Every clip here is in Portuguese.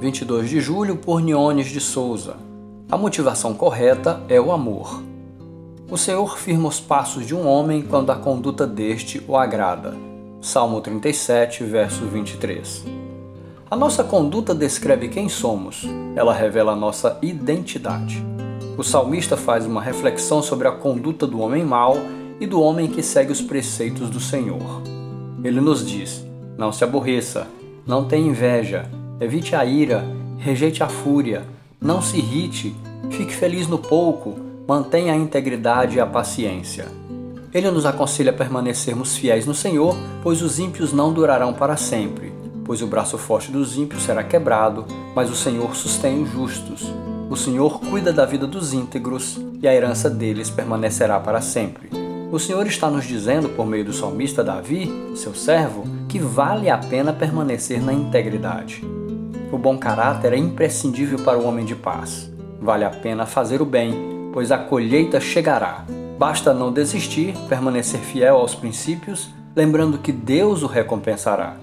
22 de julho, por Niones de Souza. A motivação correta é o amor. O Senhor firma os passos de um homem quando a conduta deste o agrada. Salmo 37, verso 23. A nossa conduta descreve quem somos, ela revela a nossa identidade. O salmista faz uma reflexão sobre a conduta do homem mau e do homem que segue os preceitos do Senhor. Ele nos diz: Não se aborreça, não tenha inveja, evite a ira, rejeite a fúria, não se irrite, fique feliz no pouco, mantenha a integridade e a paciência. Ele nos aconselha a permanecermos fiéis no Senhor, pois os ímpios não durarão para sempre, pois o braço forte dos ímpios será quebrado, mas o Senhor sustém os justos. O Senhor cuida da vida dos íntegros e a herança deles permanecerá para sempre. O Senhor está nos dizendo, por meio do salmista Davi, seu servo, que vale a pena permanecer na integridade. O bom caráter é imprescindível para o homem de paz. Vale a pena fazer o bem, pois a colheita chegará. Basta não desistir, permanecer fiel aos princípios, lembrando que Deus o recompensará.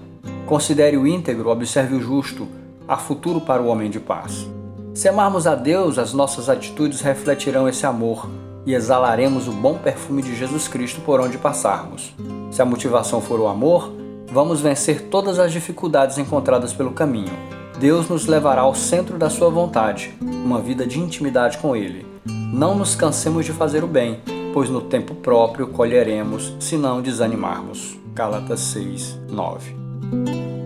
Considere o íntegro, observe o justo, há futuro para o homem de paz. Se amarmos a Deus, as nossas atitudes refletirão esse amor e exalaremos o bom perfume de Jesus Cristo por onde passarmos. Se a motivação for o amor, vamos vencer todas as dificuldades encontradas pelo caminho. Deus nos levará ao centro da Sua vontade, uma vida de intimidade com Ele. Não nos cansemos de fazer o bem, pois no tempo próprio colheremos se não desanimarmos. Gálatas 6, 9.